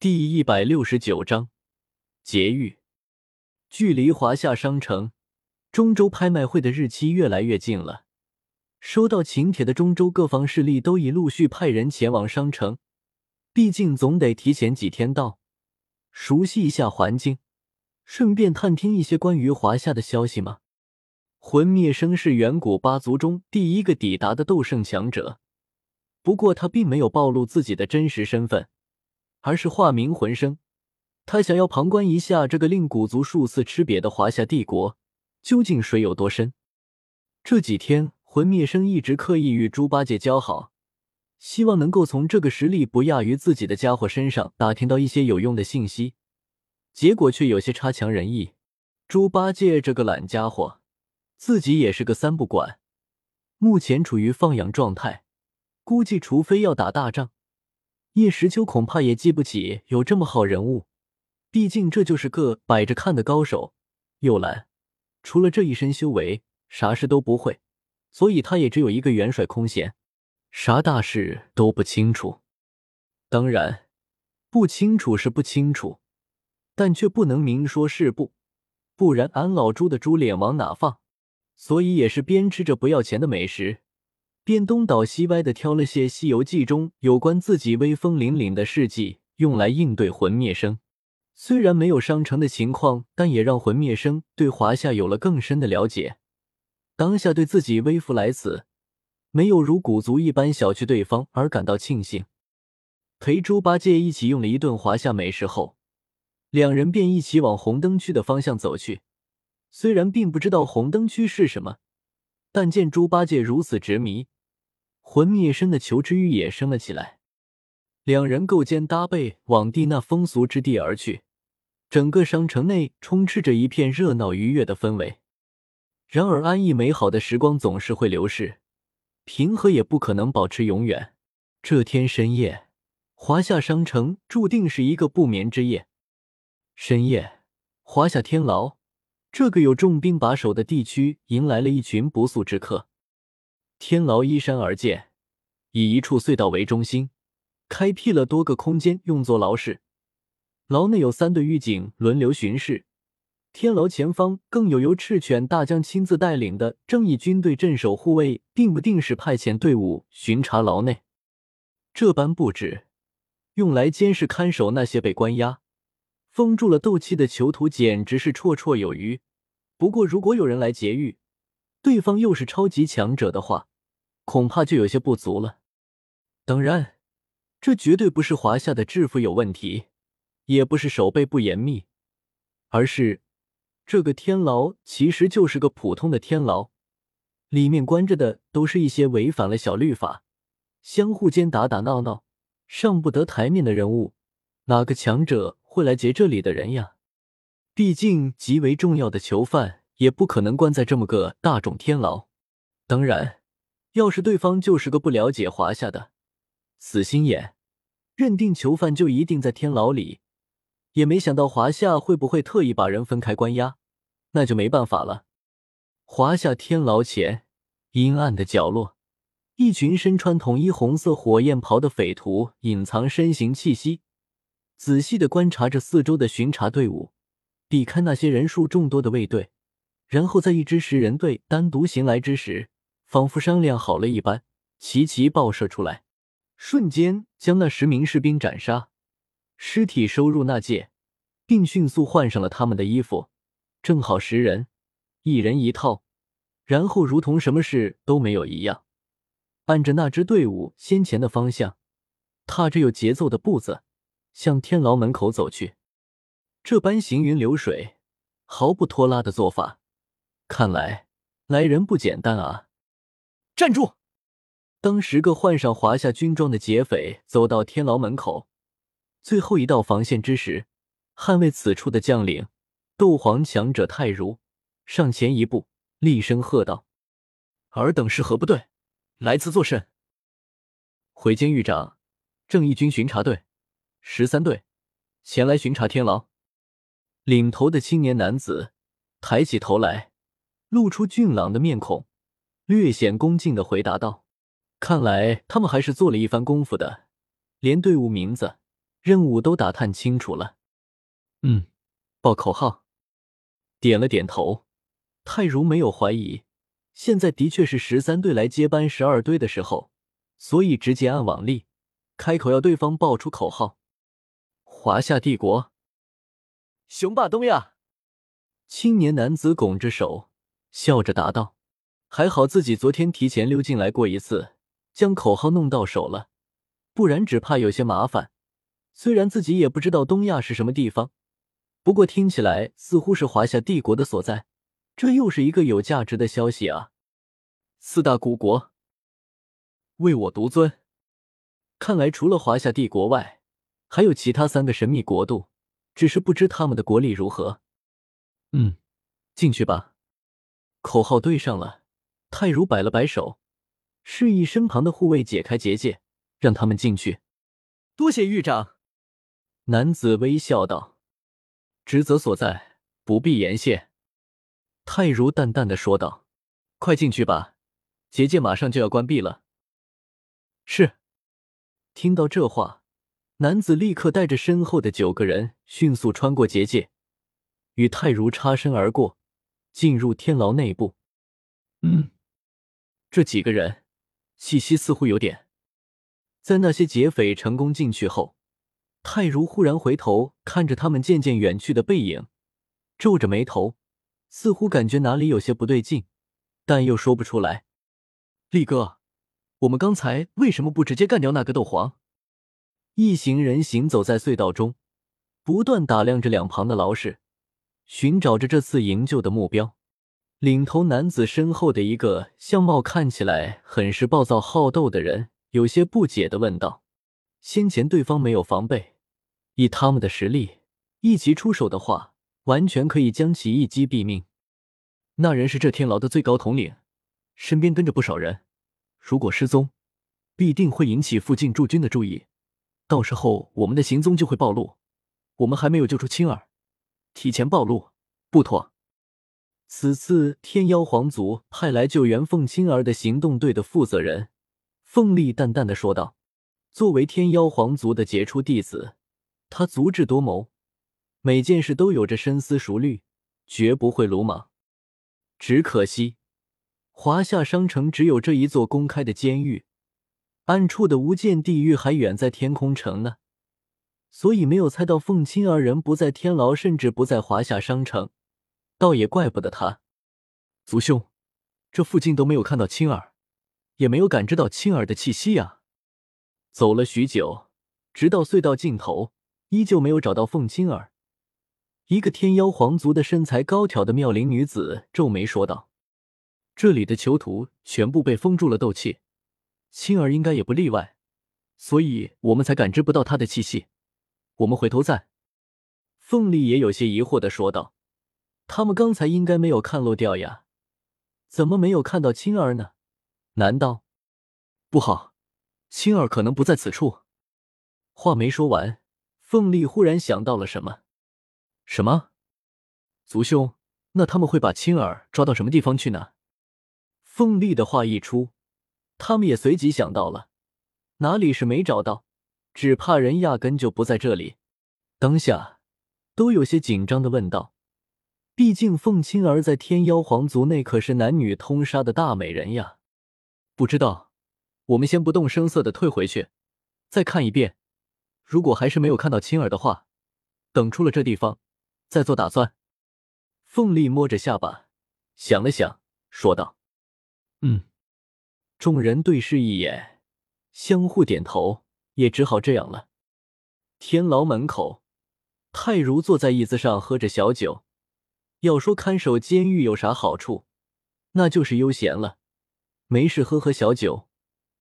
第一百六十九章劫狱。距离华夏商城中州拍卖会的日期越来越近了。收到请帖的中州各方势力都已陆续派人前往商城，毕竟总得提前几天到，熟悉一下环境，顺便探听一些关于华夏的消息嘛。魂灭生是远古八族中第一个抵达的斗圣强者，不过他并没有暴露自己的真实身份，而是化名魂生。他想要旁观一下这个令古族数次吃瘪的华夏帝国究竟水有多深。这几天。魂灭生一直刻意与猪八戒交好，希望能够从这个实力不亚于自己的家伙身上打听到一些有用的信息，结果却有些差强人意。猪八戒这个懒家伙，自己也是个三不管，目前处于放养状态，估计除非要打大仗，叶时秋恐怕也记不起有这么好人物。毕竟这就是个摆着看的高手，又懒，除了这一身修为，啥事都不会。所以他也只有一个元帅空闲，啥大事都不清楚。当然，不清楚是不清楚，但却不能明说是不，不然俺老猪的猪脸往哪放？所以也是边吃着不要钱的美食，便东倒西歪的挑了些《西游记》中有关自己威风凛凛的事迹，用来应对魂灭生。虽然没有商城的情况，但也让魂灭生对华夏有了更深的了解。当下对自己微服来此，没有如古族一般小觑对方而感到庆幸。陪猪八戒一起用了一顿华夏美食后，两人便一起往红灯区的方向走去。虽然并不知道红灯区是什么，但见猪八戒如此执迷，魂灭生的求知欲也升了起来。两人勾肩搭背往地那风俗之地而去。整个商城内充斥着一片热闹愉悦的氛围。然而，安逸美好的时光总是会流逝，平和也不可能保持永远。这天深夜，华夏商城注定是一个不眠之夜。深夜，华夏天牢这个有重兵把守的地区迎来了一群不速之客。天牢依山而建，以一处隧道为中心，开辟了多个空间用作牢室。牢内有三队狱警轮流巡视。天牢前方更有由赤犬大将亲自带领的正义军队镇守护卫，并不定时派遣队伍巡查牢内。这般布置，用来监视看守那些被关押、封住了斗气的囚徒，简直是绰绰有余。不过，如果有人来劫狱，对方又是超级强者的话，恐怕就有些不足了。当然，这绝对不是华夏的制服有问题，也不是守备不严密，而是。这个天牢其实就是个普通的天牢，里面关着的都是一些违反了小律法、相互间打打闹闹、上不得台面的人物。哪个强者会来劫这里的人呀？毕竟极为重要的囚犯也不可能关在这么个大众天牢。当然，要是对方就是个不了解华夏的死心眼，认定囚犯就一定在天牢里。也没想到华夏会不会特意把人分开关押，那就没办法了。华夏天牢前阴暗的角落，一群身穿统一红色火焰袍的匪徒隐藏身形气息，仔细的观察着四周的巡查队伍，避开那些人数众多的卫队，然后在一支十人队单独行来之时，仿佛商量好了一般，齐齐爆射出来，瞬间将那十名士兵斩杀。尸体收入纳戒，并迅速换上了他们的衣服，正好十人，一人一套。然后如同什么事都没有一样，按着那支队伍先前的方向，踏着有节奏的步子向天牢门口走去。这般行云流水、毫不拖拉的做法，看来来人不简单啊！站住！当十个换上华夏军装的劫匪走到天牢门口。最后一道防线之时，捍卫此处的将领斗皇强者泰如上前一步，厉声喝道：“尔等是何部队？来此作甚？”回监狱长，正义军巡查队十三队前来巡查天牢。领头的青年男子抬起头来，露出俊朗的面孔，略显恭敬的回答道：“看来他们还是做了一番功夫的，连队伍名字。”任务都打探清楚了。嗯，报口号。点了点头。泰如没有怀疑，现在的确是十三队来接班十二队的时候，所以直接按往例开口要对方报出口号。华夏帝国，雄霸东亚。青年男子拱着手，笑着答道：“还好自己昨天提前溜进来过一次，将口号弄到手了，不然只怕有些麻烦。虽然自己也不知道东亚是什么地方，不过听起来似乎是华夏帝国的所在，这又是一个有价值的消息啊！四大古国，唯我独尊。看来除了华夏帝国外，还有其他三个神秘国度，只是不知他们的国力如何。”嗯，进去吧。口号对上了，泰如摆了摆手，示意身旁的护卫解开结界，让他们进去。多谢狱长。男子微笑道：“职责所在，不必言谢。”泰如淡淡的说道：“快进去吧，结界马上就要关闭了。”是。听到这话，男子立刻带着身后的九个人迅速穿过结界。与泰如擦身而过，进入天牢内部。嗯，这几个人气息似乎有点。在那些劫匪成功进去后，泰如忽然回头看着他们渐渐远去的背影，皱着眉头，似乎感觉哪里有些不对劲，但又说不出来。力哥，我们刚才为什么不直接干掉那个斗皇？一行人行走在隧道中，不断打量着两旁的牢室。寻找着这次营救的目标，领头男子身后的一个相貌看起来很是暴躁好斗的人，有些不解的问道：“先前对方没有防备，以他们的实力，一齐出手的话，完全可以将其一击毙命。那人是这天牢的最高统领，身边跟着不少人，如果失踪，必定会引起附近驻军的注意，到时候我们的行踪就会暴露。我们还没有救出青儿。”提前暴露不妥。此次天妖皇族派来救援凤青儿的行动队的负责人凤丽淡淡的说道：“作为天妖皇族的杰出弟子，他足智多谋，每件事都有着深思熟虑，绝不会鲁莽。只可惜，华夏商城只有这一座公开的监狱，暗处的无间地狱还远在天空城呢。”所以没有猜到凤青儿人不在天牢，甚至不在华夏商城，倒也怪不得他。族兄，这附近都没有看到青儿，也没有感知到青儿的气息呀。走了许久，直到隧道尽头，依旧没有找到凤青儿。一个天妖皇族的身材高挑的妙龄女子皱眉说道：“这里的囚徒全部被封住了斗气，青儿应该也不例外，所以我们才感知不到她的气息。”我们回头再。凤丽也有些疑惑的说道：“他们刚才应该没有看漏掉呀，怎么没有看到青儿呢？难道不好？青儿可能不在此处。”话没说完，凤丽忽然想到了什么。什么？族兄，那他们会把青儿抓到什么地方去呢？凤丽的话一出，他们也随即想到了，哪里是没找到？只怕人压根就不在这里，当下都有些紧张的问道：“毕竟凤青儿在天妖皇族内可是男女通杀的大美人呀。”不知道，我们先不动声色的退回去，再看一遍。如果还是没有看到青儿的话，等出了这地方再做打算。凤丽摸着下巴想了想，说道：“嗯。”众人对视一眼，相互点头。也只好这样了。天牢门口，泰如坐在椅子上喝着小酒。要说看守监狱有啥好处，那就是悠闲了。没事喝喝小酒，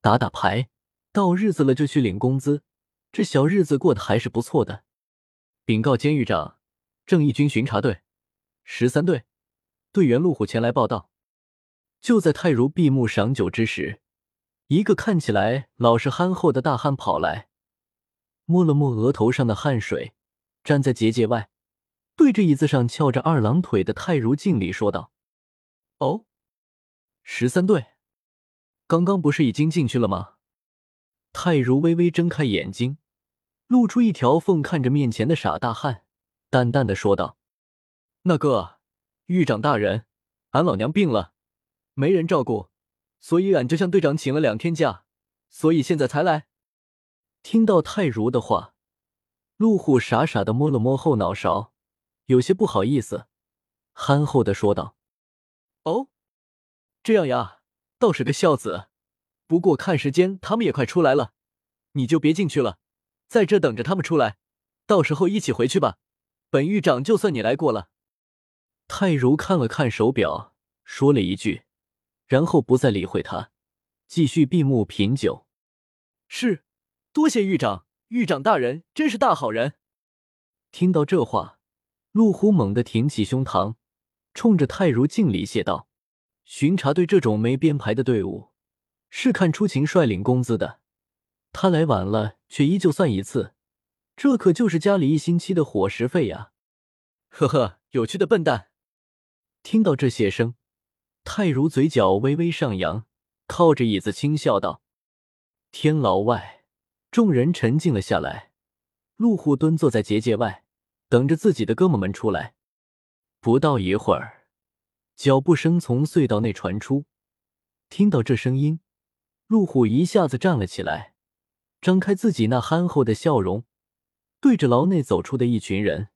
打打牌，到日子了就去领工资，这小日子过得还是不错的。禀告监狱长，正义军巡查队十三队队员陆虎前来报道。就在泰如闭目赏酒之时。一个看起来老实憨厚的大汉跑来，摸了摸额头上的汗水，站在结界外，对着椅子上翘着二郎腿的泰如敬礼说道：“哦，十三队，刚刚不是已经进去了吗？”泰如微微睁开眼睛，露出一条缝，看着面前的傻大汉，淡淡的说道：“那个狱长大人，俺老娘病了，没人照顾，所以俺就向队长请了两天假，所以现在才来。”听到泰如的话，陆虎傻傻的摸了摸后脑勺，有些不好意思，憨厚的说道：“哦，这样呀，倒是个孝子。不过看时间，他们也快出来了，你就别进去了。”在这等着他们出来，到时候一起回去吧。本狱长就算你来过了。泰如看了看手表，说了一句，然后不再理会他，继续闭目品酒。是，多谢狱长，狱长大人真是大好人。听到这话，陆虎猛地挺起胸膛，冲着泰如敬礼谢道：“巡查队这种没编排的队伍，是看出勤率领工资的。”他来晚了，却依旧算一次，这可就是家里一星期的伙食费呀！呵呵，有趣的笨蛋。听到这些声，泰如嘴角微微上扬，靠着椅子轻笑道：“天牢外，众人沉静了下来。陆虎蹲坐在结界外，等着自己的哥们们出来。不到一会儿，脚步声从隧道内传出。听到这声音，陆虎一下子站了起来。张开自己那憨厚的笑容，对着牢内走出的一群人